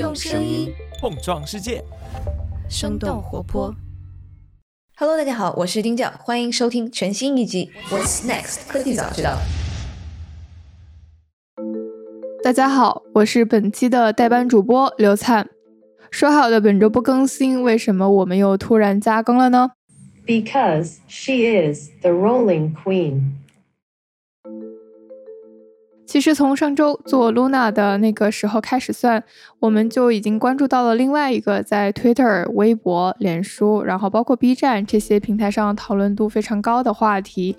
用声音碰撞世界，生动活泼。Hello，大家好，我是丁教，欢迎收听全新一集《What's Next 科技早知道》。大家好，我是本期的代班主播刘灿。说好的本周不更新，为什么我们又突然加更了呢？Because she is the rolling queen. 其实从上周做 Luna 的那个时候开始算，我们就已经关注到了另外一个在 Twitter、微博、脸书，然后包括 B 站这些平台上讨论度非常高的话题，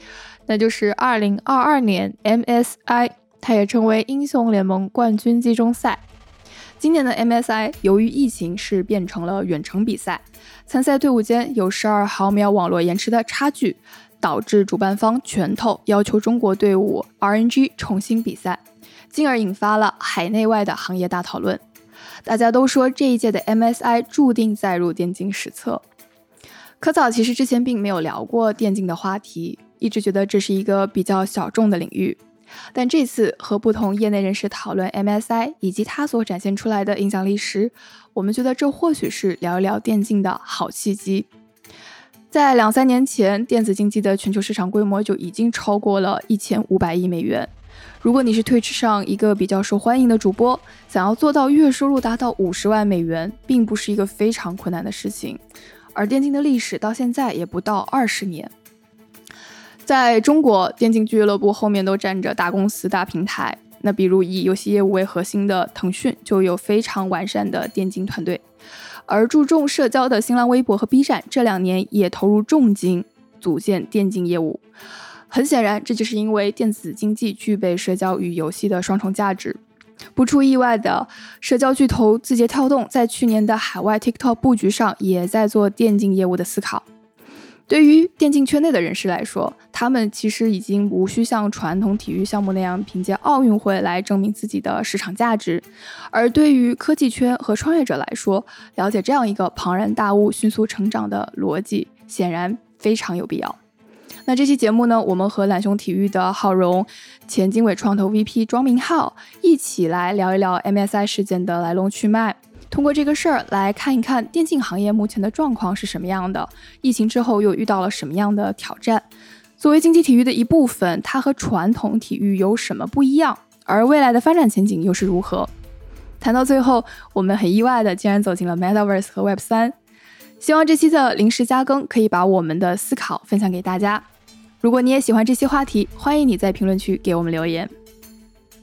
那就是2022年 MSI，它也称为英雄联盟冠军季中赛。今年的 MSI 由于疫情是变成了远程比赛，参赛队伍间有12毫秒网络延迟的差距。导致主办方拳头要求中国队伍 RNG 重新比赛，进而引发了海内外的行业大讨论。大家都说这一届的 MSI 注定载入电竞史册。科早其实之前并没有聊过电竞的话题，一直觉得这是一个比较小众的领域。但这次和不同业内人士讨论 MSI 以及它所展现出来的影响力时，我们觉得这或许是聊一聊电竞的好契机。在两三年前，电子竞技的全球市场规模就已经超过了一千五百亿美元。如果你是 Twitch 上一个比较受欢迎的主播，想要做到月收入达到五十万美元，并不是一个非常困难的事情。而电竞的历史到现在也不到二十年。在中国，电竞俱乐部后面都站着大公司、大平台。那比如以游戏业务为核心的腾讯，就有非常完善的电竞团队。而注重社交的新浪微博和 B 站这两年也投入重金组建电竞业务。很显然，这就是因为电子竞技具备社交与游戏的双重价值。不出意外的，社交巨头字节跳动在去年的海外 TikTok 布局上也在做电竞业务的思考。对于电竞圈内的人士来说，他们其实已经无需像传统体育项目那样凭借奥运会来证明自己的市场价值；而对于科技圈和创业者来说，了解这样一个庞然大物迅速成长的逻辑，显然非常有必要。那这期节目呢，我们和懒熊体育的浩荣、前经纬创投 VP 庄明浩一起来聊一聊 MSI 事件的来龙去脉。通过这个事儿来看一看电竞行业目前的状况是什么样的，疫情之后又遇到了什么样的挑战？作为竞技体育的一部分，它和传统体育有什么不一样？而未来的发展前景又是如何？谈到最后，我们很意外的竟然走进了 Metaverse 和 Web 三。希望这期的临时加更可以把我们的思考分享给大家。如果你也喜欢这期话题，欢迎你在评论区给我们留言。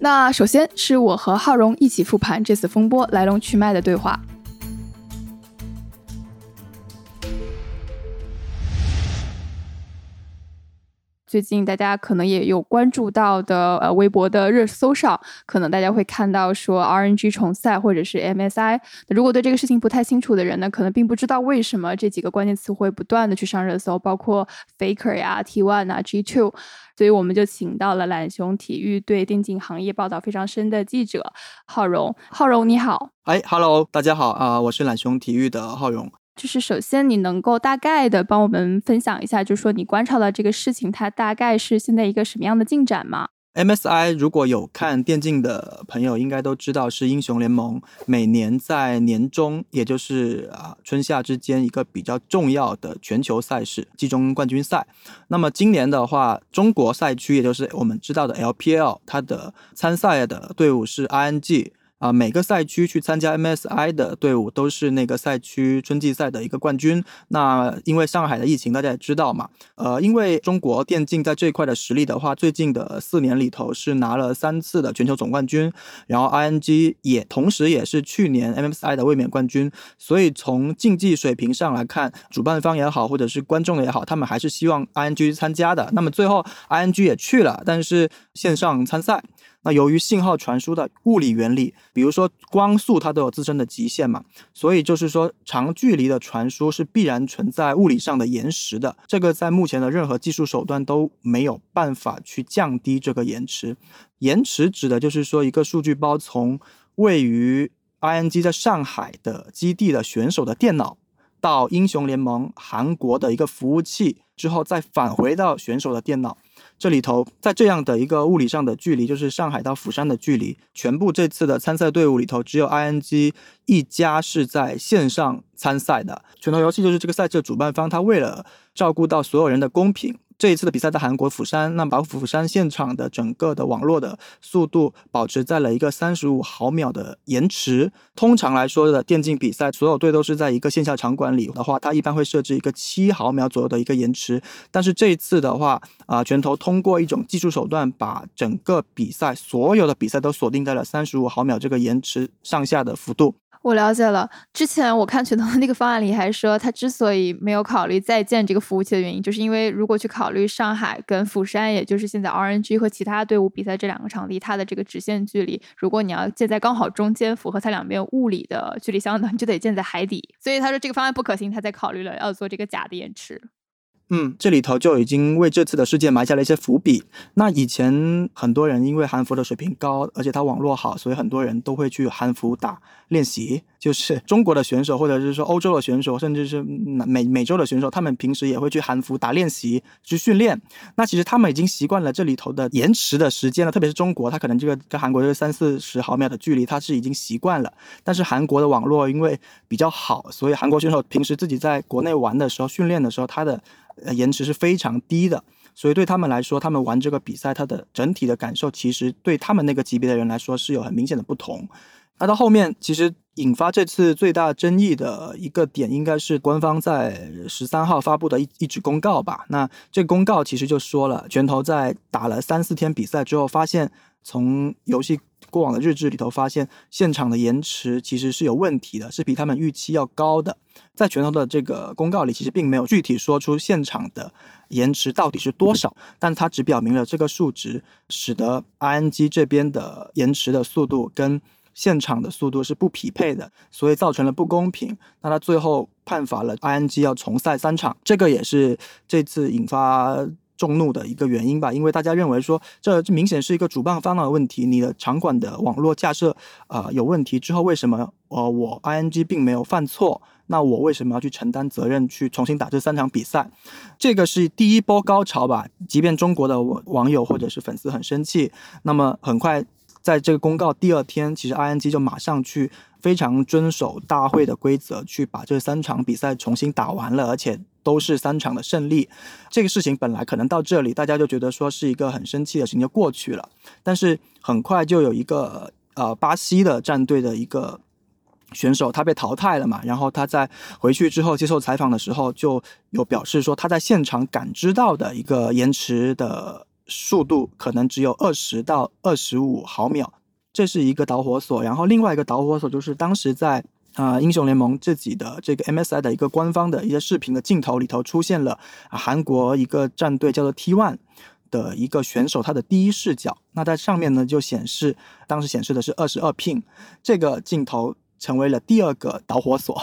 那首先是我和浩荣一起复盘这次风波来龙去脉的对话。最近大家可能也有关注到的，呃，微博的热搜上，可能大家会看到说 RNG 重赛或者是 MSI。如果对这个事情不太清楚的人呢，可能并不知道为什么这几个关键词会不断的去上热搜，包括 Faker 呀、T1 啊、G2。所以我们就请到了懒熊体育对电竞行业报道非常深的记者浩荣。浩荣你好，哎，Hello，大家好啊、呃，我是懒熊体育的浩荣。就是首先你能够大概的帮我们分享一下，就是说你观察到这个事情，它大概是现在一个什么样的进展吗？MSI 如果有看电竞的朋友，应该都知道是英雄联盟每年在年中，也就是啊春夏之间一个比较重要的全球赛事季中冠军赛。那么今年的话，中国赛区也就是我们知道的 LPL，它的参赛的队伍是 ING。啊，每个赛区去参加 MSI 的队伍都是那个赛区春季赛的一个冠军。那因为上海的疫情，大家也知道嘛，呃，因为中国电竞在这一块的实力的话，最近的四年里头是拿了三次的全球总冠军，然后 ING 也同时也是去年 MSI 的卫冕冠军。所以从竞技水平上来看，主办方也好，或者是观众也好，他们还是希望 ING 参加的。那么最后 ING 也去了，但是线上参赛。那由于信号传输的物理原理，比如说光速，它都有自身的极限嘛，所以就是说长距离的传输是必然存在物理上的延时的。这个在目前的任何技术手段都没有办法去降低这个延迟。延迟指的就是说一个数据包从位于 ING 在上海的基地的选手的电脑到英雄联盟韩国的一个服务器之后，再返回到选手的电脑。这里头在这样的一个物理上的距离，就是上海到釜山的距离，全部这次的参赛队伍里头，只有 ING 一家是在线上参赛的。拳头游戏就是这个赛事的主办方，他为了照顾到所有人的公平。这一次的比赛在韩国釜山，那把釜山现场的整个的网络的速度保持在了一个三十五毫秒的延迟。通常来说的电竞比赛，所有队都是在一个线下场馆里的话，它一般会设置一个七毫秒左右的一个延迟。但是这一次的话，啊，拳头通过一种技术手段，把整个比赛所有的比赛都锁定在了三十五毫秒这个延迟上下的幅度。我了解了。之前我看拳头的那个方案里还说，他之所以没有考虑再建这个服务器的原因，就是因为如果去考虑上海跟釜山，也就是现在 RNG 和其他队伍比赛这两个场地，它的这个直线距离，如果你要建在刚好中间，符合它两边物理的距离相等，就得建在海底。所以他说这个方案不可行，他才考虑了要做这个假的延迟。嗯，这里头就已经为这次的事件埋下了一些伏笔。那以前很多人因为韩服的水平高，而且他网络好，所以很多人都会去韩服打练习。就是中国的选手，或者是说欧洲的选手，甚至是美美洲的选手，他们平时也会去韩服打练习去训练。那其实他们已经习惯了这里头的延迟的时间了，特别是中国，他可能这个跟韩国这个三四十毫秒的距离，他是已经习惯了。但是韩国的网络因为比较好，所以韩国选手平时自己在国内玩的时候、训练的时候，他的呃延迟是非常低的。所以对他们来说，他们玩这个比赛，它的整体的感受，其实对他们那个级别的人来说是有很明显的不同。那到后面，其实引发这次最大争议的一个点，应该是官方在十三号发布的一一纸公告吧。那这公告其实就说了，拳头在打了三四天比赛之后，发现从游戏过往的日志里头发现，现场的延迟其实是有问题的，是比他们预期要高的。在拳头的这个公告里，其实并没有具体说出现场的延迟到底是多少，但它只表明了这个数值，使得 ING 这边的延迟的速度跟现场的速度是不匹配的，所以造成了不公平。那他最后判罚了 ING 要重赛三场，这个也是这次引发众怒的一个原因吧。因为大家认为说，这明显是一个主办方的问题，你的场馆的网络架设啊有问题之后，为什么呃我 ING 并没有犯错？那我为什么要去承担责任去重新打这三场比赛？这个是第一波高潮吧。即便中国的网友或者是粉丝很生气，那么很快。在这个公告第二天，其实 ING 就马上去非常遵守大会的规则，去把这三场比赛重新打完了，而且都是三场的胜利。这个事情本来可能到这里，大家就觉得说是一个很生气的事情就过去了，但是很快就有一个呃巴西的战队的一个选手他被淘汰了嘛，然后他在回去之后接受采访的时候就有表示说他在现场感知到的一个延迟的。速度可能只有二十到二十五毫秒，这是一个导火索。然后另外一个导火索就是当时在啊英雄联盟自己的这个 MSI 的一个官方的一些视频的镜头里头出现了韩国一个战队叫做 T1 的一个选手他的第一视角。那在上面呢就显示当时显示的是二十二 pin，这个镜头。成为了第二个导火索。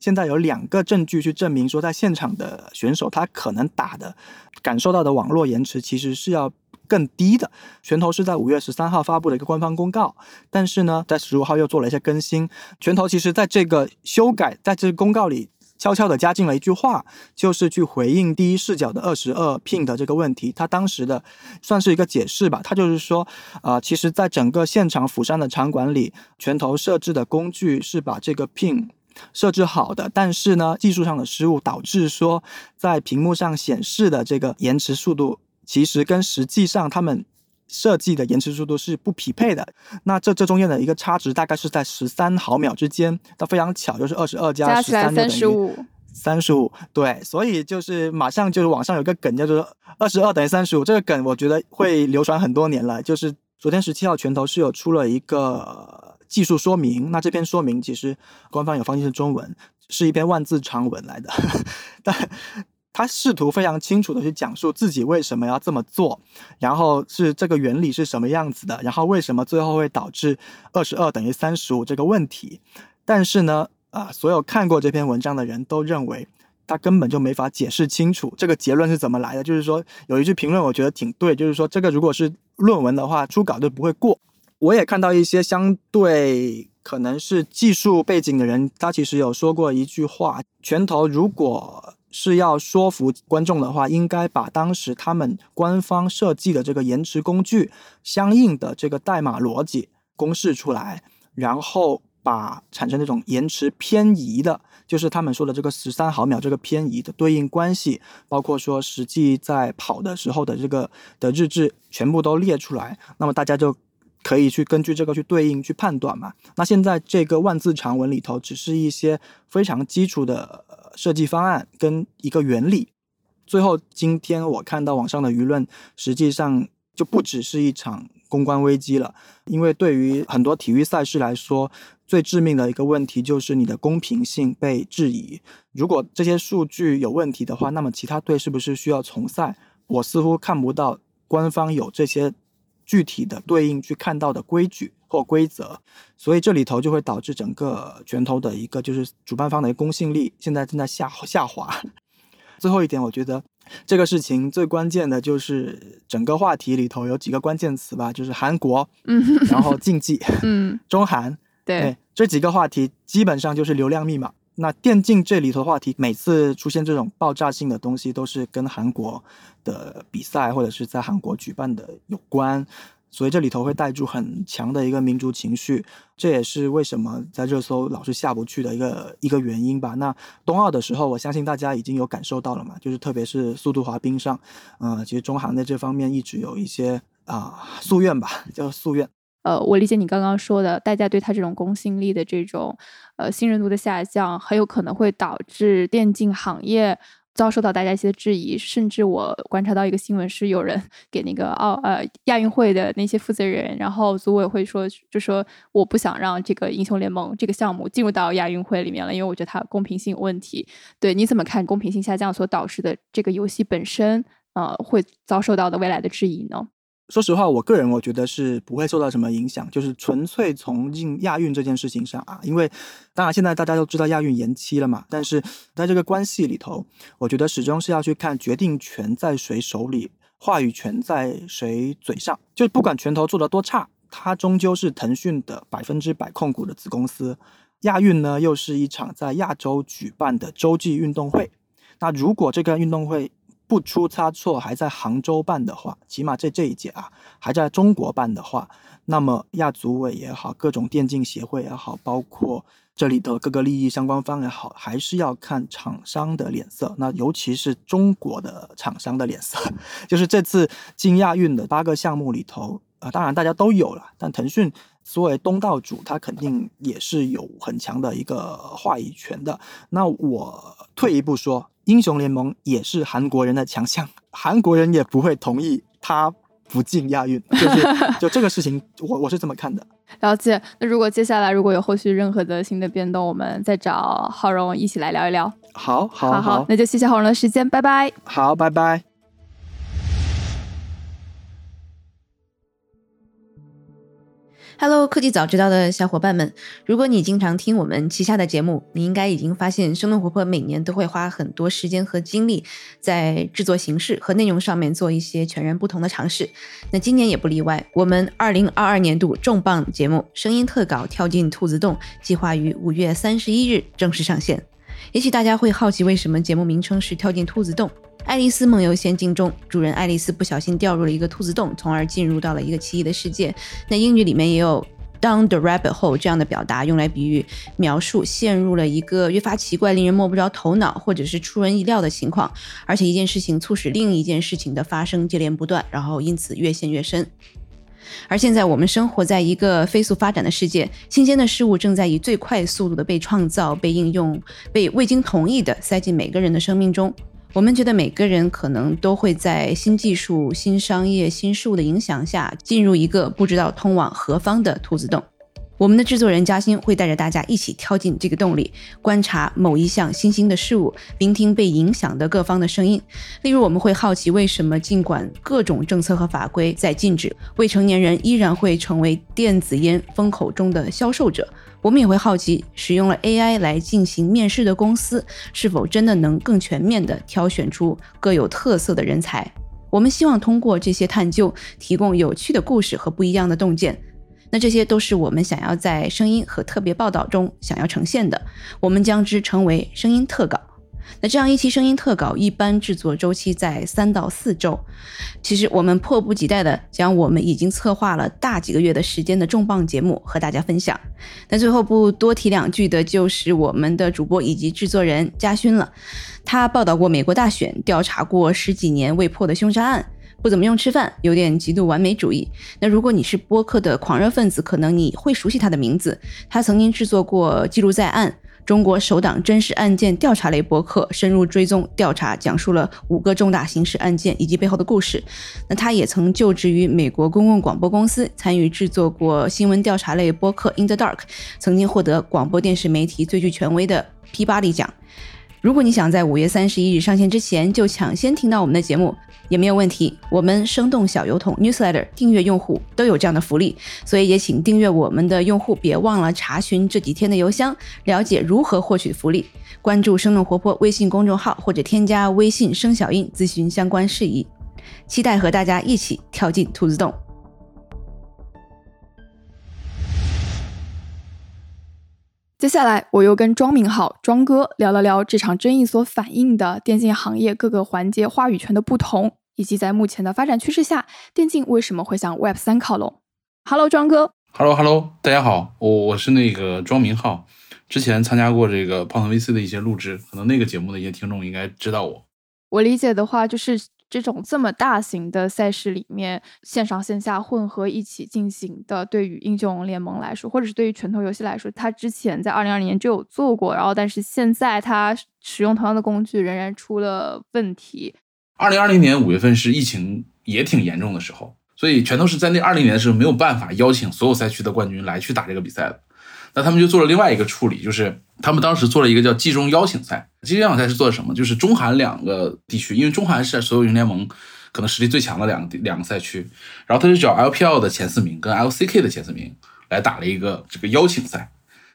现在有两个证据去证明说，在现场的选手他可能打的感受到的网络延迟其实是要更低的。拳头是在五月十三号发布的一个官方公告，但是呢，在十五号又做了一些更新。拳头其实在这个修改，在这个公告里。悄悄地加进了一句话，就是去回应第一视角的二十二 pin 的这个问题。他当时的算是一个解释吧，他就是说，啊，其实在整个现场釜山的场馆里，拳头设置的工具是把这个 pin 设置好的，但是呢，技术上的失误导致说，在屏幕上显示的这个延迟速度，其实跟实际上他们。设计的延迟速度是不匹配的，那这这中间的一个差值大概是在十三毫秒之间，那非常巧就是二十二加十三三十五，三十五对，所以就是马上就是网上有个梗叫做二十二等于三十五，这个梗我觉得会流传很多年了。就是昨天十七号拳头是有出了一个技术说明，那这篇说明其实官方有翻译成中文，是一篇万字长文来的，但。他试图非常清楚的去讲述自己为什么要这么做，然后是这个原理是什么样子的，然后为什么最后会导致二十二等于三十五这个问题。但是呢，啊，所有看过这篇文章的人都认为他根本就没法解释清楚这个结论是怎么来的。就是说，有一句评论我觉得挺对，就是说这个如果是论文的话，初稿就不会过。我也看到一些相对可能是技术背景的人，他其实有说过一句话：拳头如果。是要说服观众的话，应该把当时他们官方设计的这个延迟工具相应的这个代码逻辑公示出来，然后把产生这种延迟偏移的，就是他们说的这个十三毫秒这个偏移的对应关系，包括说实际在跑的时候的这个的日志全部都列出来，那么大家就。可以去根据这个去对应去判断嘛？那现在这个万字长文里头，只是一些非常基础的设计方案跟一个原理。最后，今天我看到网上的舆论，实际上就不只是一场公关危机了。因为对于很多体育赛事来说，最致命的一个问题就是你的公平性被质疑。如果这些数据有问题的话，那么其他队是不是需要重赛？我似乎看不到官方有这些。具体的对应去看到的规矩或规则，所以这里头就会导致整个拳头的一个就是主办方的一个公信力现在正在下下滑。最后一点，我觉得这个事情最关键的就是整个话题里头有几个关键词吧，就是韩国，嗯，然后竞技，嗯，中韩，对，这几个话题基本上就是流量密码。那电竞这里头的话题，每次出现这种爆炸性的东西，都是跟韩国的比赛或者是在韩国举办的有关，所以这里头会带住很强的一个民族情绪，这也是为什么在热搜老是下不去的一个一个原因吧。那冬奥的时候，我相信大家已经有感受到了嘛，就是特别是速度滑冰上，呃，其实中韩在这方面一直有一些啊夙愿吧，叫夙愿。呃，我理解你刚刚说的，大家对他这种公信力的这种呃信任度的下降，很有可能会导致电竞行业遭受到大家一些质疑。甚至我观察到一个新闻，是有人 给那个奥呃亚运会的那些负责人，然后组委会说，就说我不想让这个英雄联盟这个项目进入到亚运会里面了，因为我觉得它公平性有问题。对，你怎么看公平性下降所导致的这个游戏本身呃会遭受到的未来的质疑呢？说实话，我个人我觉得是不会受到什么影响，就是纯粹从进亚运这件事情上啊，因为当然现在大家都知道亚运延期了嘛，但是在这个关系里头，我觉得始终是要去看决定权在谁手里，话语权在谁嘴上，就不管拳头做的多差，它终究是腾讯的百分之百控股的子公司。亚运呢，又是一场在亚洲举办的洲际运动会，那如果这个运动会，不出差错，还在杭州办的话，起码在这一届啊，还在中国办的话，那么亚组委也好，各种电竞协会也好，包括这里的各个利益相关方也好，还是要看厂商的脸色。那尤其是中国的厂商的脸色，就是这次进亚运的八个项目里头，啊，当然大家都有了，但腾讯作为东道主，它肯定也是有很强的一个话语权的。那我退一步说。英雄联盟也是韩国人的强项，韩国人也不会同意他不进亚运，就是就这个事情，我我是这么看的。了解。那如果接下来如果有后续任何的新的变动，我们再找浩荣一起来聊一聊。好，好，好，那就谢谢浩荣的时间，拜拜。好，拜拜。Hello，科技早知道的小伙伴们，如果你经常听我们旗下的节目，你应该已经发现生动活泼每年都会花很多时间和精力在制作形式和内容上面做一些全然不同的尝试。那今年也不例外，我们二零二二年度重磅节目《声音特稿跳进兔子洞》计划于五月三十一日正式上线。也许大家会好奇，为什么节目名称是跳进兔子洞？爱丽丝梦游仙境中，主人爱丽丝不小心掉入了一个兔子洞，从而进入到了一个奇异的世界。那英语里面也有 down the rabbit hole 这样的表达，用来比喻描述陷入了一个越发奇怪、令人摸不着头脑或者是出人意料的情况，而且一件事情促使另一件事情的发生接连不断，然后因此越陷越深。而现在我们生活在一个飞速发展的世界，新鲜的事物正在以最快速度的被创造、被应用、被未经同意的塞进每个人的生命中。我们觉得每个人可能都会在新技术、新商业、新事物的影响下，进入一个不知道通往何方的兔子洞。我们的制作人嘉欣会带着大家一起跳进这个洞里，观察某一项新兴的事物，聆听被影响的各方的声音。例如，我们会好奇为什么尽管各种政策和法规在禁止，未成年人依然会成为电子烟风口中的销售者。我们也会好奇，使用了 AI 来进行面试的公司，是否真的能更全面地挑选出各有特色的人才？我们希望通过这些探究，提供有趣的故事和不一样的洞见。那这些都是我们想要在声音和特别报道中想要呈现的。我们将之称为声音特稿。那这样一期声音特稿一般制作周期在三到四周。其实我们迫不及待的将我们已经策划了大几个月的时间的重磅节目和大家分享。那最后不多提两句的就是我们的主播以及制作人嘉勋了。他报道过美国大选，调查过十几年未破的凶杀案。不怎么用吃饭，有点极度完美主义。那如果你是播客的狂热分子，可能你会熟悉他的名字。他曾经制作过《记录在案》中国首档真实案件调查类播客，深入追踪调查，讲述了五个重大刑事案件以及背后的故事。那他也曾就职于美国公共广播公司，参与制作过新闻调查类播客《In the Dark》，曾经获得广播电视媒体最具权威的 P 巴里奖。如果你想在五月三十一日上线之前就抢先听到我们的节目，也没有问题。我们生动小油桶 Newsletter 订阅用户都有这样的福利，所以也请订阅我们的用户别忘了查询这几天的邮箱，了解如何获取福利。关注生动活泼微信公众号或者添加微信生小印咨询相关事宜。期待和大家一起跳进兔子洞。接下来，我又跟庄明浩庄哥聊了聊这场争议所反映的电竞行业各个环节话语权的不同，以及在目前的发展趋势下，电竞为什么会向 Web 三靠拢。Hello，庄哥。Hello，Hello，大家好，我我是那个庄明浩，之前参加过这个胖腾 VC 的一些录制，可能那个节目的一些听众应该知道我。我理解的话就是。这种这么大型的赛事里面，线上线下混合一起进行的，对于英雄联盟来说，或者是对于拳头游戏来说，它之前在二零二零年就有做过，然后但是现在它使用同样的工具仍然出了问题。二零二零年五月份是疫情也挺严重的时候，所以拳头是在那二零年的时候没有办法邀请所有赛区的冠军来去打这个比赛的。那他们就做了另外一个处理，就是他们当时做了一个叫季中邀请赛。季中邀请赛是做什么？就是中韩两个地区，因为中韩是所有英雄联盟可能实力最强的两个两个赛区，然后他就找 LPL 的前四名跟 LCK 的前四名来打了一个这个邀请赛。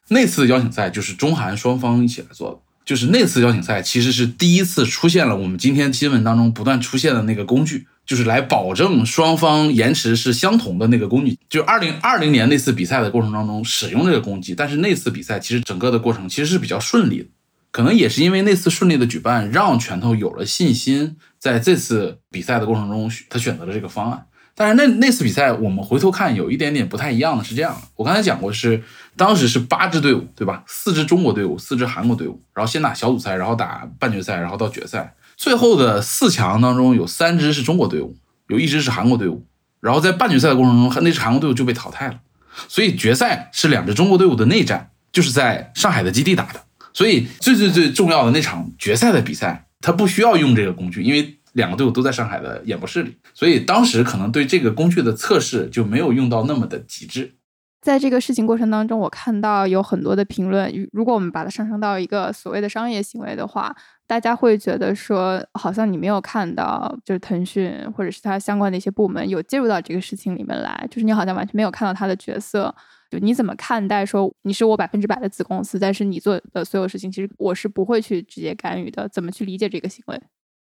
那次邀请赛就是中韩双方一起来做的，就是那次邀请赛其实是第一次出现了我们今天新闻当中不断出现的那个工具。就是来保证双方延迟是相同的那个工具，就二零二零年那次比赛的过程当中使用这个工具，但是那次比赛其实整个的过程其实是比较顺利的，可能也是因为那次顺利的举办，让拳头有了信心，在这次比赛的过程中，他选择了这个方案。但是那那次比赛我们回头看有一点点不太一样的是这样的，我刚才讲过是当时是八支队伍对吧？四支中国队伍，四支韩国队伍，然后先打小组赛，然后打半决赛，然后到决赛。最后的四强当中有三支是中国队伍，有一支是韩国队伍。然后在半决赛的过程中，那支韩国队伍就被淘汰了。所以决赛是两支中国队伍的内战，就是在上海的基地打的。所以最最最重要的那场决赛的比赛，他不需要用这个工具，因为两个队伍都在上海的演播室里。所以当时可能对这个工具的测试就没有用到那么的极致。在这个事情过程当中，我看到有很多的评论，如果我们把它上升到一个所谓的商业行为的话。大家会觉得说，好像你没有看到，就是腾讯或者是它相关的一些部门有介入到这个事情里面来，就是你好像完全没有看到他的角色。就你怎么看待说，你是我百分之百的子公司，但是你做的所有事情，其实我是不会去直接干预的。怎么去理解这个行为？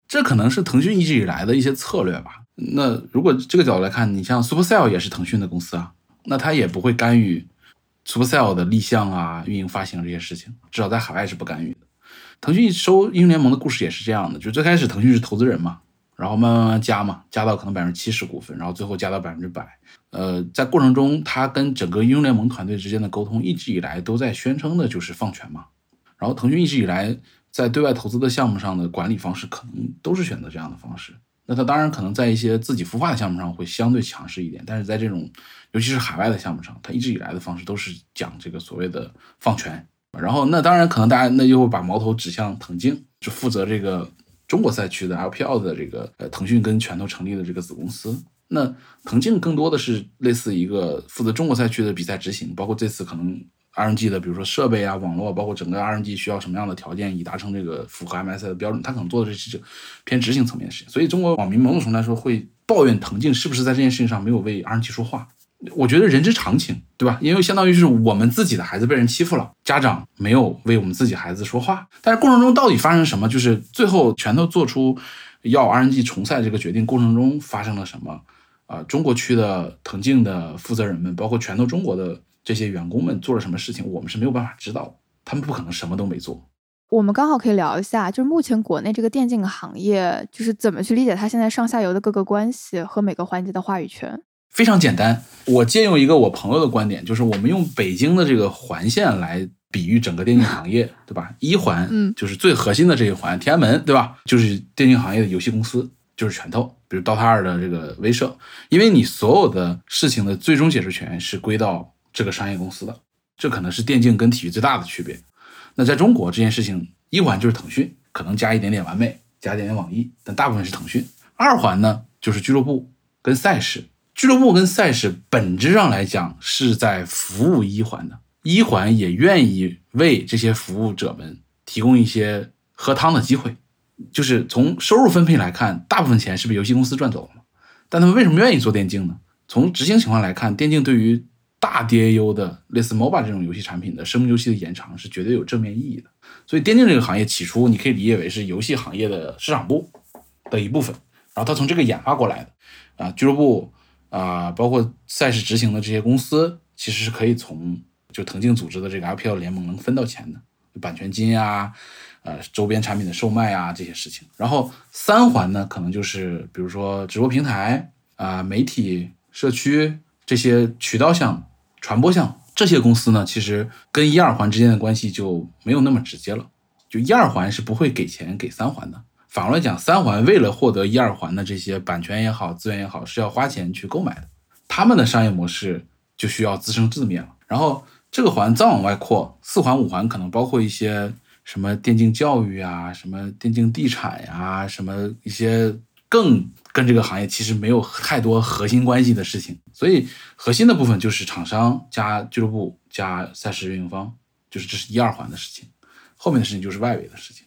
这可能是腾讯一直以来的一些策略吧。那如果这个角度来看，你像 Supercell 也是腾讯的公司啊，那他也不会干预 Supercell 的立项啊、运营、发行这些事情，至少在海外是不干预的。腾讯收英雄联盟的故事也是这样的，就最开始腾讯是投资人嘛，然后慢慢慢加嘛，加到可能百分之七十股份，然后最后加到百分之百。呃，在过程中，他跟整个英雄联盟团队之间的沟通，一直以来都在宣称的就是放权嘛。然后腾讯一直以来在对外投资的项目上的管理方式，可能都是选择这样的方式。那他当然可能在一些自己孵化的项目上会相对强势一点，但是在这种尤其是海外的项目上，他一直以来的方式都是讲这个所谓的放权。然后，那当然可能大家那又会把矛头指向腾讯，就负责这个中国赛区的 LPL 的这个呃腾讯跟拳头成立的这个子公司。那腾讯更多的是类似一个负责中国赛区的比赛执行，包括这次可能 RNG 的，比如说设备啊、网络，包括整个 RNG 需要什么样的条件以达成这个符合 MSI 的标准，他可能做的是这是偏执行层面的事情。所以中国网民某种程度来说会抱怨腾讯是不是在这件事情上没有为 RNG 说话。我觉得人之常情，对吧？因为相当于是我们自己的孩子被人欺负了，家长没有为我们自己孩子说话。但是过程中到底发生什么？就是最后拳头做出要 RNG 重赛这个决定过程中发生了什么？啊，中国区的腾讯的负责人们，包括拳头中国的这些员工们做了什么事情，我们是没有办法知道。他们不可能什么都没做。我们刚好可以聊一下，就是目前国内这个电竞行业，就是怎么去理解它现在上下游的各个关系和每个环节的话语权。非常简单，我借用一个我朋友的观点，就是我们用北京的这个环线来比喻整个电竞行业，对吧？一环，嗯就是最核心的这一环，天安门，对吧？就是电竞行业的游戏公司，就是拳头，比如 DOTA 二的这个威慑，因为你所有的事情的最终解释权是归到这个商业公司的，这可能是电竞跟体育最大的区别。那在中国这件事情，一环就是腾讯，可能加一点点完美，加一点点网易，但大部分是腾讯。二环呢，就是俱乐部跟赛事。俱乐部跟赛事本质上来讲是在服务一环的，一环也愿意为这些服务者们提供一些喝汤的机会。就是从收入分配来看，大部分钱是被游戏公司赚走了？但他们为什么愿意做电竞呢？从执行情况来看，电竞对于大 DAU 的类似 MOBA 这种游戏产品的生命周期的延长是绝对有正面意义的。所以，电竞这个行业起初你可以理解为是游戏行业的市场部的一部分，然后它从这个演化过来的啊，俱乐部。啊，包括赛事执行的这些公司，其实是可以从就腾讯组织的这个 LPL 联盟能分到钱的，版权金啊，呃，周边产品的售卖啊这些事情。然后三环呢，可能就是比如说直播平台啊、媒体、社区这些渠道项、传播项这些公司呢，其实跟一二环之间的关系就没有那么直接了。就一二环是不会给钱给三环的。反过来讲，三环为了获得一二环的这些版权也好、资源也好，是要花钱去购买的。他们的商业模式就需要自生自灭了。然后这个环再往外扩，四环、五环可能包括一些什么电竞教育啊、什么电竞地产呀、什么一些更跟这个行业其实没有太多核心关系的事情。所以核心的部分就是厂商加俱乐部加赛事运营方，就是这是一二环的事情。后面的事情就是外围的事情。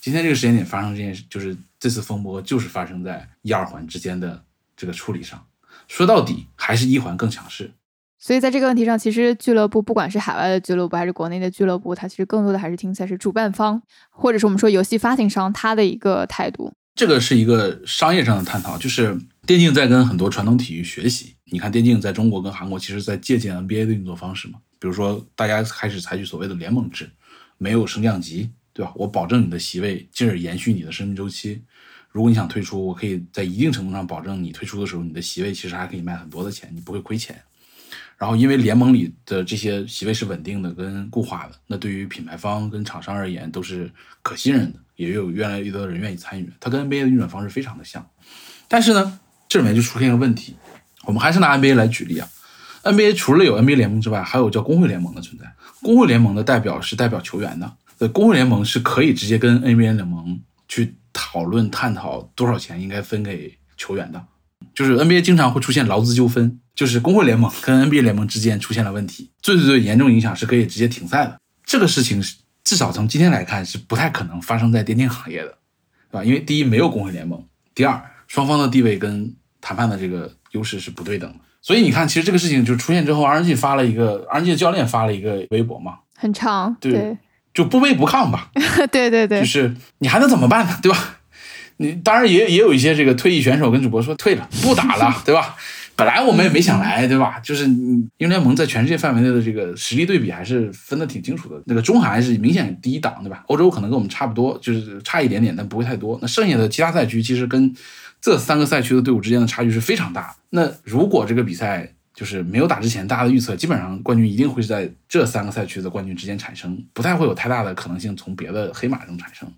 今天这个时间点发生这件事，就是这次风波就是发生在一二环之间的这个处理上。说到底，还是一环更强势。所以在这个问题上，其实俱乐部不管是海外的俱乐部还是国内的俱乐部，它其实更多的还是听起来是主办方，或者是我们说游戏发行商他的一个态度。这个是一个商业上的探讨，就是电竞在跟很多传统体育学习。你看，电竞在中国跟韩国其实在借鉴 NBA 的运作方式嘛，比如说大家开始采取所谓的联盟制，没有升降级。对吧？我保证你的席位，进而延续你的生命周期。如果你想退出，我可以在一定程度上保证你退出的时候，你的席位其实还可以卖很多的钱，你不会亏钱。然后，因为联盟里的这些席位是稳定的、跟固化的，那对于品牌方跟厂商而言都是可信任的，也有越来越多的人愿意参与。它跟 NBA 的运转方式非常的像。但是呢，这里面就出现一个问题，我们还是拿 NBA 来举例啊。NBA 除了有 NBA 联盟之外，还有叫工会联盟的存在。工会联盟的代表是代表球员的。的工会联盟是可以直接跟 NBA 联盟去讨论探讨多少钱应该分给球员的，就是 NBA 经常会出现劳资纠纷，就是工会联盟跟 NBA 联盟之间出现了问题，最最最严重影响是可以直接停赛的。这个事情是至少从今天来看是不太可能发生在电竞行业的，对吧？因为第一没有工会联盟，第二双方的地位跟谈判的这个优势是不对等的。所以你看，其实这个事情就出现之后，RNG 发了一个 RNG 的教练发了一个微博嘛，很长，对。就不卑不亢吧，对对对，就是你还能怎么办呢，对吧？你当然也也有一些这个退役选手跟主播说退了，不打了，对吧？本来我们也没想来，对吧？就是英雄联盟在全世界范围内的这个实力对比还是分得挺清楚的。那个中韩是明显第一档，对吧？欧洲可能跟我们差不多，就是差一点点，但不会太多。那剩下的其他赛区其实跟这三个赛区的队伍之间的差距是非常大。那如果这个比赛，就是没有打之前，大家的预测基本上冠军一定会是在这三个赛区的冠军之间产生，不太会有太大的可能性从别的黑马中产生。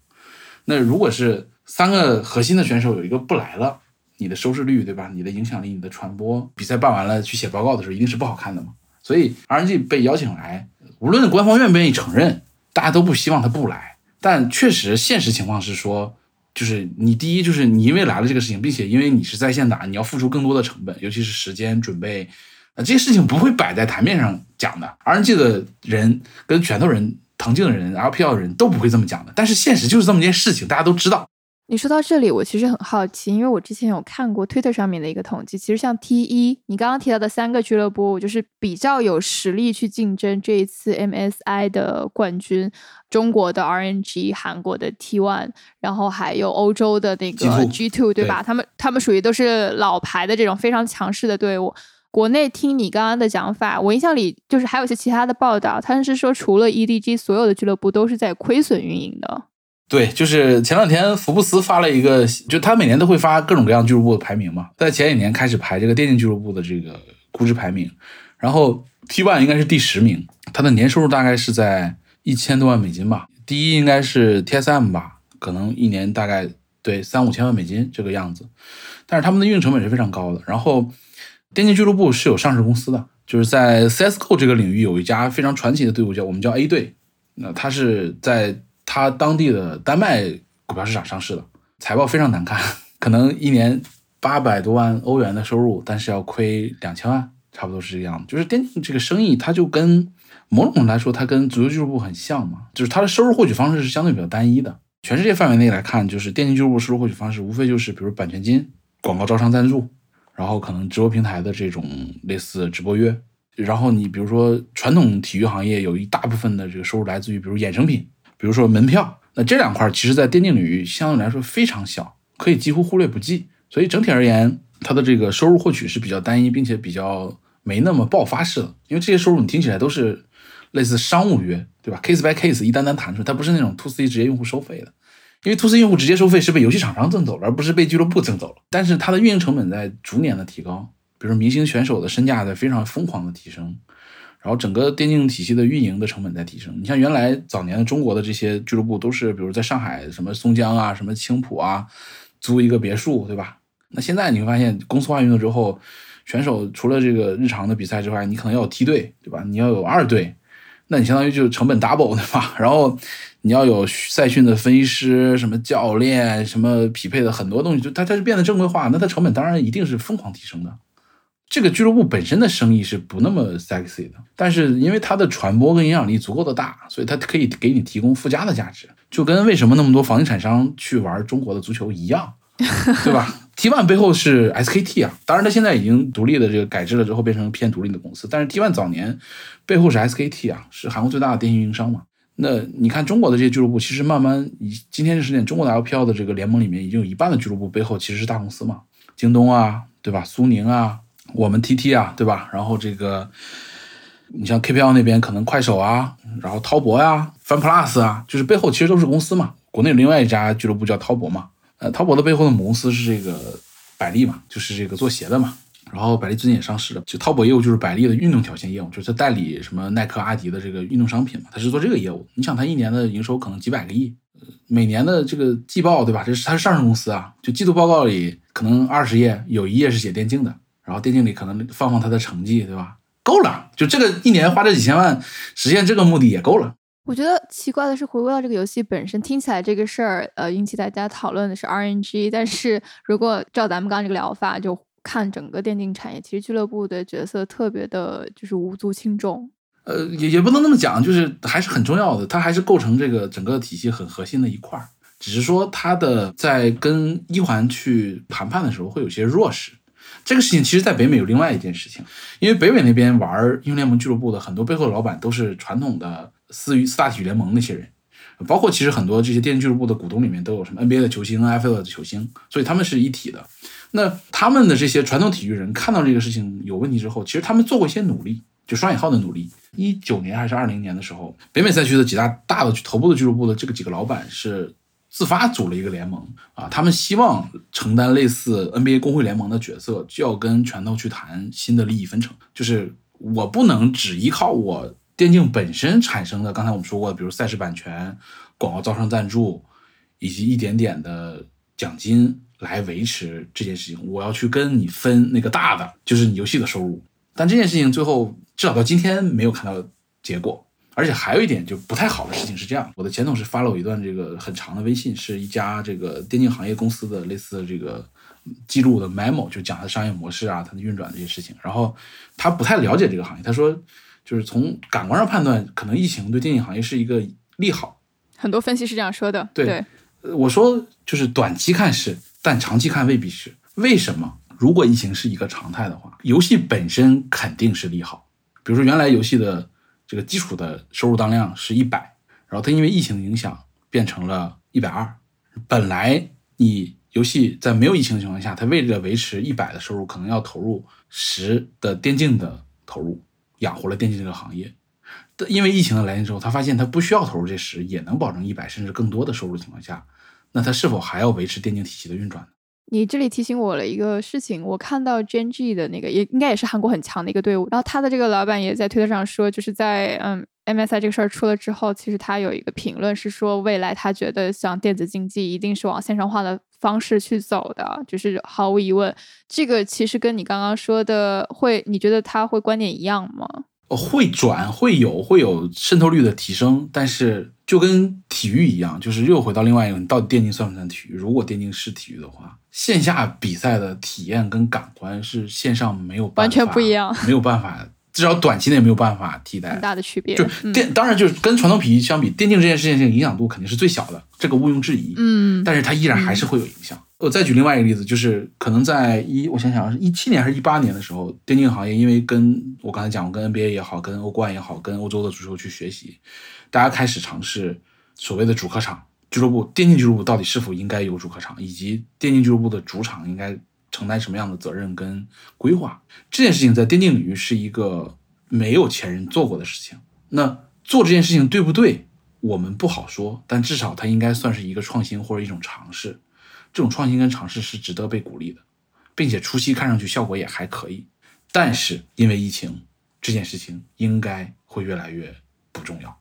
那如果是三个核心的选手有一个不来了，你的收视率对吧？你的影响力、你的传播，比赛办完了去写报告的时候一定是不好看的嘛。所以 RNG 被邀请来，无论官方愿不愿意承认，大家都不希望他不来。但确实现实情况是说，就是你第一就是你因为来了这个事情，并且因为你是在线打，你要付出更多的成本，尤其是时间准备。啊这些事情不会摆在台面上讲的，RNG 的人跟拳头人、腾讯的人、LPL 的人都不会这么讲的。但是现实就是这么件事情，大家都知道。你说到这里，我其实很好奇，因为我之前有看过 Twitter 上面的一个统计，其实像 T 一，你刚刚提到的三个俱乐部，就是比较有实力去竞争这一次 MSI 的冠军，中国的 RNG、韩国的 T One，然后还有欧洲的那个 G Two，对吧？他们他们属于都是老牌的这种非常强势的队伍。国内听你刚刚的讲法，我印象里就是还有一些其他的报道，他们是说除了 EDG，所有的俱乐部都是在亏损运营的。对，就是前两天福布斯发了一个，就他每年都会发各种各样俱乐部的排名嘛，在前几年开始排这个电竞俱乐部的这个估值排名，然后 T One 应该是第十名，它的年收入大概是在一千多万美金吧，第一应该是 TSM 吧，可能一年大概对三五千万美金这个样子，但是他们的运营成本是非常高的。然后电竞俱乐部是有上市公司的，就是在 CSGO 这个领域有一家非常传奇的队伍叫我们叫 A 队，那它是在。他当地的丹麦股票市场上市的，财报非常难看，可能一年八百多万欧元的收入，但是要亏两千万，差不多是这个样子。就是电竞这个生意，它就跟某种来说，它跟足球俱乐部很像嘛，就是它的收入获取方式是相对比较单一的。全世界范围内来看，就是电竞俱乐部收入获取方式，无非就是比如版权金、广告招商赞助，然后可能直播平台的这种类似直播约，然后你比如说传统体育行业有一大部分的这个收入来自于比如衍生品。比如说门票，那这两块其实，在电竞领域相对来说非常小，可以几乎忽略不计。所以整体而言，它的这个收入获取是比较单一，并且比较没那么爆发式的。因为这些收入你听起来都是类似商务约，对吧？case by case，一单单谈出，它不是那种 to C 直接用户收费的。因为 to C 用户直接收费是被游戏厂商挣走了，而不是被俱乐部挣走了。但是它的运营成本在逐年的提高，比如明星选手的身价在非常疯狂的提升。然后整个电竞体系的运营的成本在提升。你像原来早年的中国的这些俱乐部，都是比如在上海什么松江啊、什么青浦啊，租一个别墅，对吧？那现在你会发现公司化运作之后，选手除了这个日常的比赛之外，你可能要有梯队，对吧？你要有二队，那你相当于就成本 double，对吧？然后你要有赛训的分析师、什么教练、什么匹配的很多东西，就它它是变得正规化，那它成本当然一定是疯狂提升的。这个俱乐部本身的生意是不那么 sexy 的，但是因为它的传播跟影响力足够的大，所以它可以给你提供附加的价值，就跟为什么那么多房地产商去玩中国的足球一样，对吧？T1 背后是 SKT 啊，当然它现在已经独立的这个改制了之后变成偏独立的公司，但是 T1 早年背后是 SKT 啊，是韩国最大的电信运营商嘛。那你看中国的这些俱乐部，其实慢慢以今天这时点，中国的 LPL 的这个联盟里面已经有一半的俱乐部背后其实是大公司嘛，京东啊，对吧？苏宁啊。我们 T T 啊，对吧？然后这个，你像 K P L 那边可能快手啊，然后滔博呀、Fun Plus 啊，就是背后其实都是公司嘛。国内有另外一家俱乐部叫滔博嘛，呃，滔博的背后的母公司是这个百丽嘛，就是这个做鞋的嘛。然后百丽最近也上市了，就滔博业务就是百丽的运动条线业务，就是它代理什么耐克、阿迪的这个运动商品嘛，它是做这个业务。你想它一年的营收可能几百个亿，每年的这个季报对吧？这是它是上市公司啊，就季度报告里可能二十页有一页是写电竞的。然后电竞里可能放放他的成绩，对吧？够了，就这个一年花这几千万实现这个目的也够了。我觉得奇怪的是，回归到这个游戏本身，听起来这个事儿，呃，引起大家讨论的是 RNG。但是如果照咱们刚刚这个疗法，就看整个电竞产业，其实俱乐部的角色特别的，就是无足轻重。呃，也也不能那么讲，就是还是很重要的，它还是构成这个整个体系很核心的一块儿。只是说它的在跟一环去谈判的时候，会有些弱势。这个事情其实，在北美有另外一件事情，因为北美那边玩英雄联盟俱乐部的很多背后的老板都是传统的四四大体育联盟那些人，包括其实很多这些电竞俱乐部的股东里面都有什么 NBA 的球星、NFL 的球星，所以他们是一体的。那他们的这些传统体育人看到这个事情有问题之后，其实他们做过一些努力，就双引号的努力。一九年还是二零年的时候，北美赛区的几大大的头部的俱乐部的这个几个老板是。自发组了一个联盟啊，他们希望承担类似 NBA 工会联盟的角色，就要跟拳头去谈新的利益分成。就是我不能只依靠我电竞本身产生的，刚才我们说过的，比如赛事版权、广告招商赞助以及一点点的奖金来维持这件事情。我要去跟你分那个大的，就是你游戏的收入。但这件事情最后至少到今天没有看到结果。而且还有一点就不太好的事情是这样，我的前同事发了我一段这个很长的微信，是一家这个电竞行业公司的类似这个记录的 memo，就讲它的商业模式啊，它的运转这些事情。然后他不太了解这个行业，他说就是从感官上判断，可能疫情对电竞行业是一个利好。很多分析是这样说的。对，我说就是短期看是，但长期看未必是。为什么？如果疫情是一个常态的话，游戏本身肯定是利好。比如说原来游戏的。这个基础的收入当量是一百，然后它因为疫情的影响变成了一百二。本来你游戏在没有疫情的情况下，它为了维持一百的收入，可能要投入十的电竞的投入，养活了电竞这个行业。但因为疫情的来临之后，他发现他不需要投入这十，也能保证一百甚至更多的收入情况下，那他是否还要维持电竞体系的运转呢？你这里提醒我了一个事情，我看到 GNG 的那个也应该也是韩国很强的一个队伍，然后他的这个老板也在推特上说，就是在嗯 MSI 这个事儿出了之后，其实他有一个评论是说，未来他觉得像电子竞技一定是往线上化的方式去走的，就是毫无疑问，这个其实跟你刚刚说的会，你觉得他会观点一样吗？会转会有会有渗透率的提升，但是就跟体育一样，就是又回到另外一个，你到底电竞算不算体育？如果电竞是体育的话，线下比赛的体验跟感官是线上没有完全不一样，没有办法，至少短期内没有办法替代。很大的区别，就电当然就是跟传统体育相比，电竞这件事情影响度肯定是最小的，这个毋庸置疑。嗯，但是它依然还是会有影响。我再举另外一个例子，就是可能在一，我想想是一七年还是一八年的时候，电竞行业因为跟我刚才讲，我跟 NBA 也好，跟欧冠也好，跟欧洲的足球去学习，大家开始尝试所谓的主客场俱乐部，电竞俱乐部到底是否应该有主客场，以及电竞俱乐部的主场应该承担什么样的责任跟规划。这件事情在电竞领域是一个没有前人做过的事情。那做这件事情对不对，我们不好说，但至少它应该算是一个创新或者一种尝试。这种创新跟尝试是值得被鼓励的，并且初期看上去效果也还可以，但是因为疫情，这件事情应该会越来越不重要。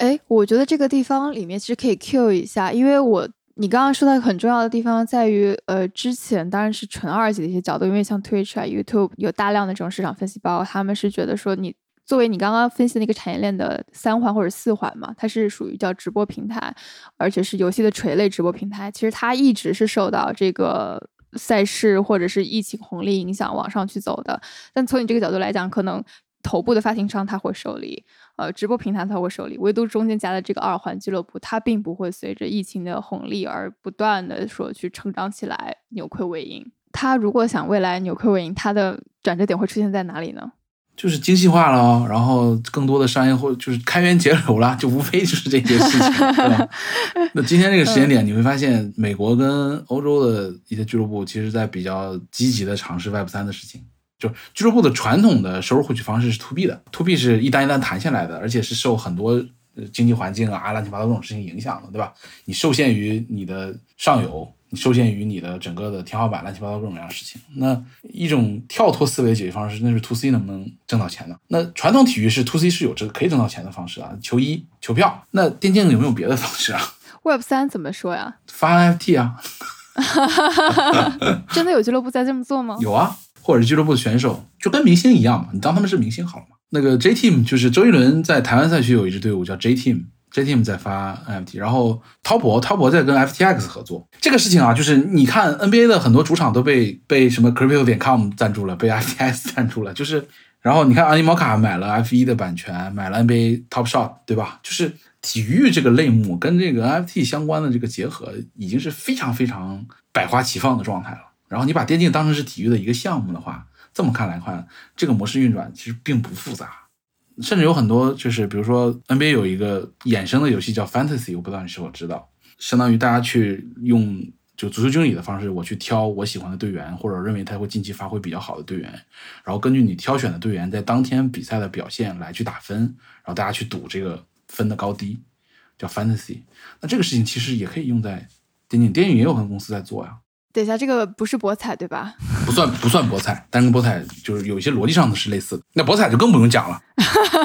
哎，我觉得这个地方里面其实可以 Q 一下，因为我你刚刚说到很重要的地方在于，呃，之前当然是纯二级的一些角度，因为像 Twitch 啊、YouTube 有大量的这种市场分析包，他们是觉得说你。作为你刚刚分析那个产业链的三环或者四环嘛，它是属于叫直播平台，而且是游戏的垂类直播平台。其实它一直是受到这个赛事或者是疫情红利影响往上去走的。但从你这个角度来讲，可能头部的发行商他会受利，呃，直播平台他会受利，唯独中间夹的这个二环俱乐部，它并不会随着疫情的红利而不断的说去成长起来，扭亏为盈。它如果想未来扭亏为盈，它的转折点会出现在哪里呢？就是精细化了，然后更多的商业或就是开源节流了，就无非就是这些事情，对吧？那今天这个时间点，你会发现美国跟欧洲的一些俱乐部，其实在比较积极的尝试 Web 三的事情。就俱乐部的传统的收入获取方式是 To B 的，To B 是一单一单谈下来的，而且是受很多经济环境啊、乱七八糟这种事情影响的，对吧？你受限于你的上游。你受限于你的整个的天花板，乱七八糟各种各样的事情。那一种跳脱思维的解决方式，那是 to C 能不能挣到钱呢？那传统体育是 to C 是有这个可以挣到钱的方式啊，球衣、球票。那电竞有没有别的方式啊？Web 三怎么说呀？发 NFT 啊？真的有俱乐部在这么做吗？有啊，或者是俱乐部的选手，就跟明星一样嘛，你当他们是明星好了嘛。那个 J Team 就是周杰伦在台湾赛区有一支队伍叫 J Team。J Team 在发 NFT，然后滔博滔博在跟 FTX 合作。这个事情啊，就是你看 NBA 的很多主场都被被什么 Crypto 点 com 赞助了，被 FTX 赞助了。就是，然后你看阿尼摩卡买了 F1 的版权，买了 NBA Top Shot，对吧？就是体育这个类目跟这个 NFT 相关的这个结合，已经是非常非常百花齐放的状态了。然后你把电竞当成是体育的一个项目的话，这么看来看，这个模式运转其实并不复杂。甚至有很多，就是比如说 NBA 有一个衍生的游戏叫 Fantasy，我不知道你是否知道，相当于大家去用就足球经理的方式，我去挑我喜欢的队员，或者认为他会近期发挥比较好的队员，然后根据你挑选的队员在当天比赛的表现来去打分，然后大家去赌这个分的高低，叫 Fantasy。那这个事情其实也可以用在电竞，电影也有很多公司在做呀。等一下，这个不是博彩对吧？不算，不算博彩，但跟博彩就是有一些逻辑上的是类似的。那博彩就更不用讲了，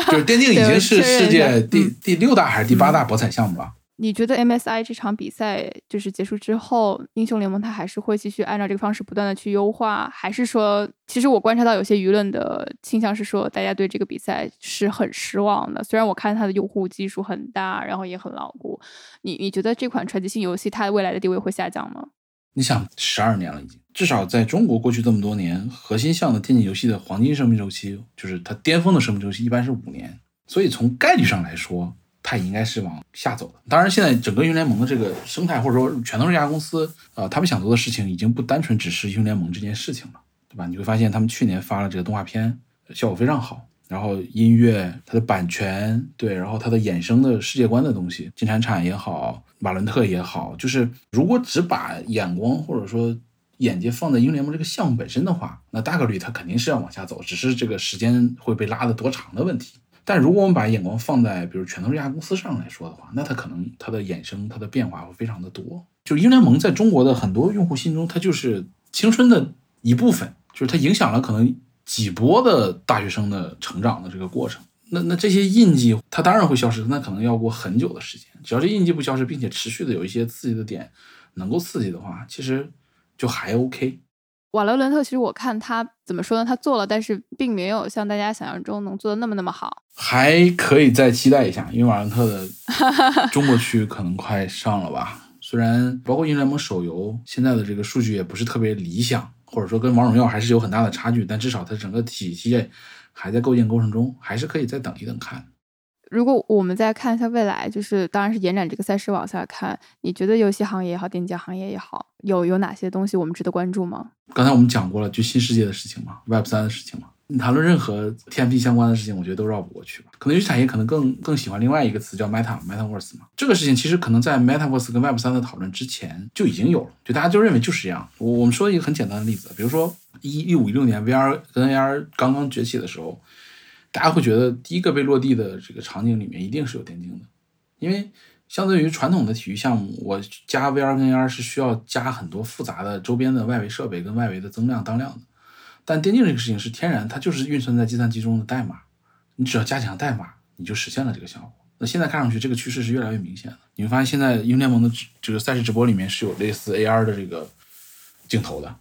就是电竞已经是 世界第第六大还是第八大博彩项目了。你觉得 MSI 这场比赛就是结束之后，英雄联盟它还是会继续按照这个方式不断的去优化，还是说，其实我观察到有些舆论的倾向是说，大家对这个比赛是很失望的。虽然我看它的用户基数很大，然后也很牢固，你你觉得这款传奇性游戏它未来的地位会下降吗？你想，十二年了，已经至少在中国过去这么多年，核心项的电竞游戏的黄金生命周期，就是它巅峰的生命周期，一般是五年。所以从概率上来说，它也应该是往下走的。当然，现在整个英雄联盟的这个生态，或者说全都是这家公司，呃，他们想做的事情已经不单纯只是英雄联盟这件事情了，对吧？你会发现他们去年发了这个动画片，效果非常好。然后音乐、它的版权，对，然后它的衍生的世界观的东西，金铲铲也好，瓦伦特也好，就是如果只把眼光或者说眼界放在英联盟这个项目本身的话，那大概率它肯定是要往下走，只是这个时间会被拉的多长的问题。但如果我们把眼光放在比如拳头这家公司上来说的话，那它可能它的衍生、它的变化会非常的多。就英联盟在中国的很多用户心中，它就是青春的一部分，就是它影响了可能几波的大学生的成长的这个过程。那那这些印记，它当然会消失，那可能要过很久的时间。只要这印记不消失，并且持续的有一些刺激的点能够刺激的话，其实就还 OK。瓦罗伦特其实我看他怎么说呢？他做了，但是并没有像大家想象中能做的那么那么好。还可以再期待一下，因为瓦伦特的 中国区可能快上了吧。虽然包括英雄联盟手游现在的这个数据也不是特别理想，或者说跟王者荣耀还是有很大的差距，但至少它整个体系还在构建过程中，还是可以再等一等看。如果我们再看一下未来，就是当然是延展这个赛事往下看，你觉得游戏行业也好，电竞行业也好，有有哪些东西我们值得关注吗？刚才我们讲过了，就新世界的事情嘛，Web 三的事情嘛。你谈论任何 TMP 相关的事情，我觉得都绕不过去吧。可能游戏产业可能更更喜欢另外一个词叫 Meta Metaverse 嘛。这个事情其实可能在 Metaverse 跟 Web 三的讨论之前就已经有了，就大家就认为就是这样。我我们说一个很简单的例子，比如说一一五一六年 VR 跟 AR 刚刚崛起的时候，大家会觉得第一个被落地的这个场景里面一定是有电竞的，因为相对于传统的体育项目，我加 VR 跟 AR 是需要加很多复杂的周边的外围设备跟外围的增量当量的。但电竞这个事情是天然，它就是运算在计算机中的代码，你只要加强代码，你就实现了这个效果。那现在看上去这个趋势是越来越明显的。你会发现现在英雄联盟的这个赛事直播里面是有类似 AR 的这个镜头的，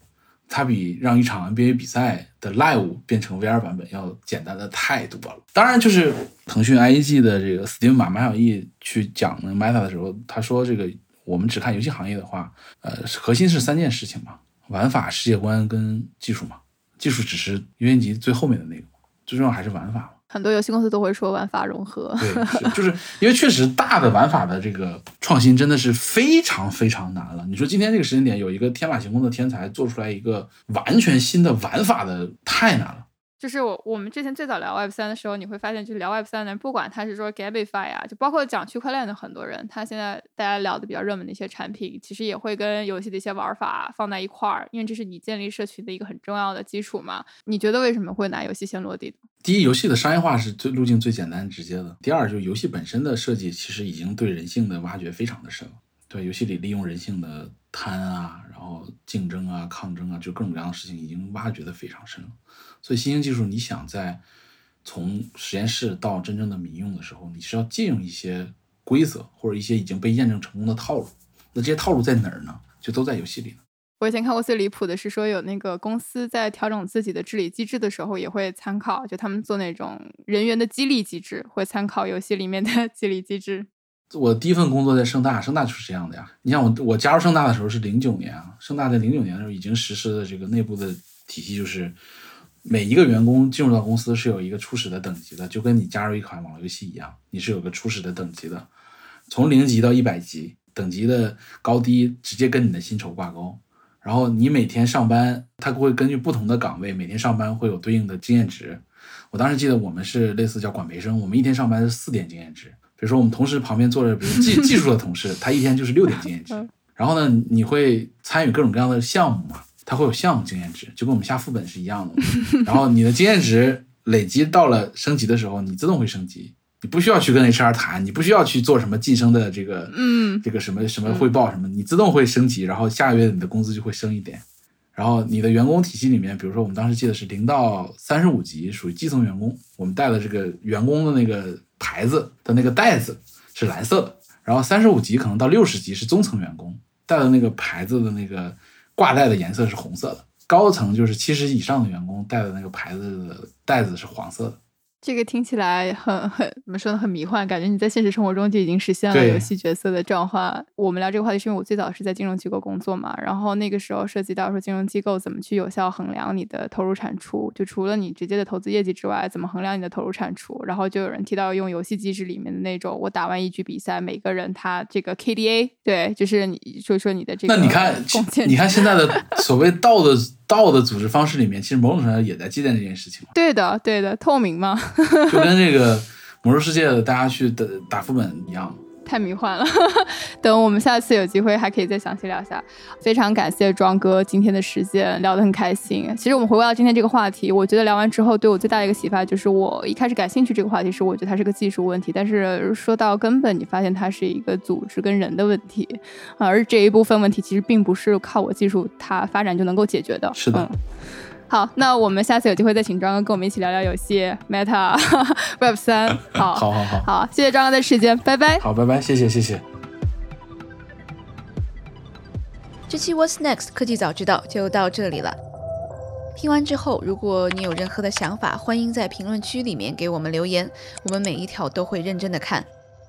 它比让一场 NBA 比赛的 live 变成 VR 版本要简单的太多了。当然，就是腾讯 IEG 的这个 Steam 马马小艺去讲那 Meta 的时候，他说这个我们只看游戏行业的话，呃，核心是三件事情嘛，玩法、世界观跟技术嘛。技术只是优先级最后面的那个，最重要还是玩法。很多游戏公司都会说玩法融合，对，就是因为确实大的玩法的这个创新真的是非常非常难了。你说今天这个时间点有一个天马行空的天才做出来一个完全新的玩法的，太难了。就是我我们之前最早聊 Web 三的时候，你会发现，就是聊 Web 三的人，不管他是说 Gabify 啊，就包括讲区块链的很多人，他现在大家聊的比较热门的一些产品，其实也会跟游戏的一些玩法放在一块儿，因为这是你建立社群的一个很重要的基础嘛。你觉得为什么会拿游戏先落地？第一，游戏的商业化是最路径最简单直接的；第二，就是游戏本身的设计其实已经对人性的挖掘非常的深了。对游戏里利用人性的贪啊，然后竞争啊、抗争啊，就各种各样的事情已经挖掘的非常深了。所以，新兴技术你想在从实验室到真正的民用的时候，你是要借用一些规则或者一些已经被验证成功的套路。那这些套路在哪儿呢？就都在游戏里呢。我以前看过最离谱的是说，有那个公司在调整自己的治理机制的时候，也会参考，就他们做那种人员的激励机制，会参考游戏里面的 激励机制。我第一份工作在盛大，盛大就是这样的呀。你像我，我加入盛大的时候是零九年啊，盛大在零九年的时候已经实施的这个内部的体系就是。每一个员工进入到公司是有一个初始的等级的，就跟你加入一款网络游戏一样，你是有个初始的等级的，从零级到一百级，等级的高低直接跟你的薪酬挂钩。然后你每天上班，他会根据不同的岗位，每天上班会有对应的经验值。我当时记得我们是类似叫管培生，我们一天上班是四点经验值。比如说我们同事旁边坐着，比如技 技术的同事，他一天就是六点经验值。然后呢，你会参与各种各样的项目嘛？他会有项目经验值，就跟我们下副本是一样的。然后你的经验值累积到了升级的时候，你自动会升级，你不需要去跟 HR 谈，你不需要去做什么晋升的这个，嗯，这个什么什么汇报什么，你自动会升级，然后下个月你的工资就会升一点。然后你的员工体系里面，比如说我们当时记得是零到三十五级属于基层员工，我们带的这个员工的那个牌子的那个袋子是蓝色的，然后三十五级可能到六十级是中层员工带的那个牌子的那个。挂带的颜色是红色的，高层就是七十以上的员工带的那个牌子的袋子是黄色的。这个听起来很很怎么说呢？很迷幻，感觉你在现实生活中就已经实现了游戏角色的转换。我们聊这个话题是因为我最早是在金融机构工作嘛，然后那个时候涉及到说金融机构怎么去有效衡量你的投入产出，就除了你直接的投资业绩之外，怎么衡量你的投入产出？然后就有人提到用游戏机制里面的那种，我打完一局比赛，每个人他这个 KDA，对，就是你说说你的这个。那你看，你看现在的 所谓道的道的组织方式里面，其实某种程度上也在借鉴这件事情嘛。对的，对的，透明嘛，就跟这个魔兽世界的大家去打打副本一样。太迷幻了。等我们下次有机会还可以再详细聊一下。非常感谢庄哥今天的时间，聊得很开心。其实我们回归到今天这个话题，我觉得聊完之后对我最大的一个启发就是，我一开始感兴趣这个话题是我觉得它是个技术问题，但是说到根本，你发现它是一个组织跟人的问题，而这一部分问题其实并不是靠我技术它发展就能够解决的。是的。嗯好，那我们下次有机会再请张哥跟我们一起聊聊游戏 Meta Web 三。好，好好好，好，谢谢张哥的时间，拜拜。好，拜拜，谢谢谢谢。这期 What's Next 科技早知道就到这里了。听完之后，如果你有任何的想法，欢迎在评论区里面给我们留言，我们每一条都会认真的看。